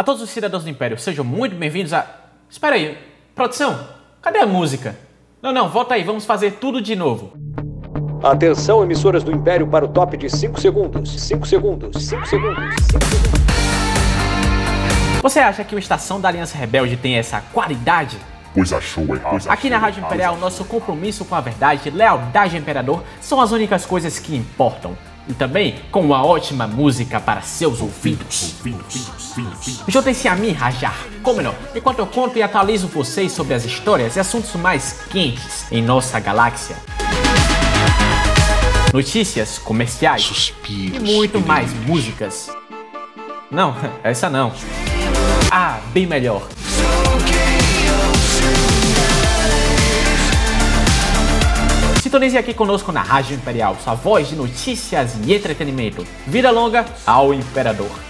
A todos os cidadãos do Império, sejam muito bem-vindos a. Espera aí, produção, cadê a música? Não, não, volta aí, vamos fazer tudo de novo. Atenção, emissoras do Império, para o top de 5 segundos. 5 segundos, 5 segundos, 5 segundos. Você acha que o Estação da Aliança Rebelde tem essa qualidade? Pois achou errado. Aqui na Rádio Imperial, nosso compromisso com a verdade e lealdade ao Imperador são as únicas coisas que importam. E também com uma ótima música para seus ouvidos. Juntem-se a mim, Rajar, como não, enquanto eu conto e atualizo vocês sobre as histórias e assuntos mais quentes em nossa galáxia. Notícias, comerciais Suspiros. e muito mais músicas. Não, essa não. Ah, bem melhor. Sintonize aqui conosco na Rádio Imperial, sua voz de notícias e entretenimento. Vida longa ao Imperador.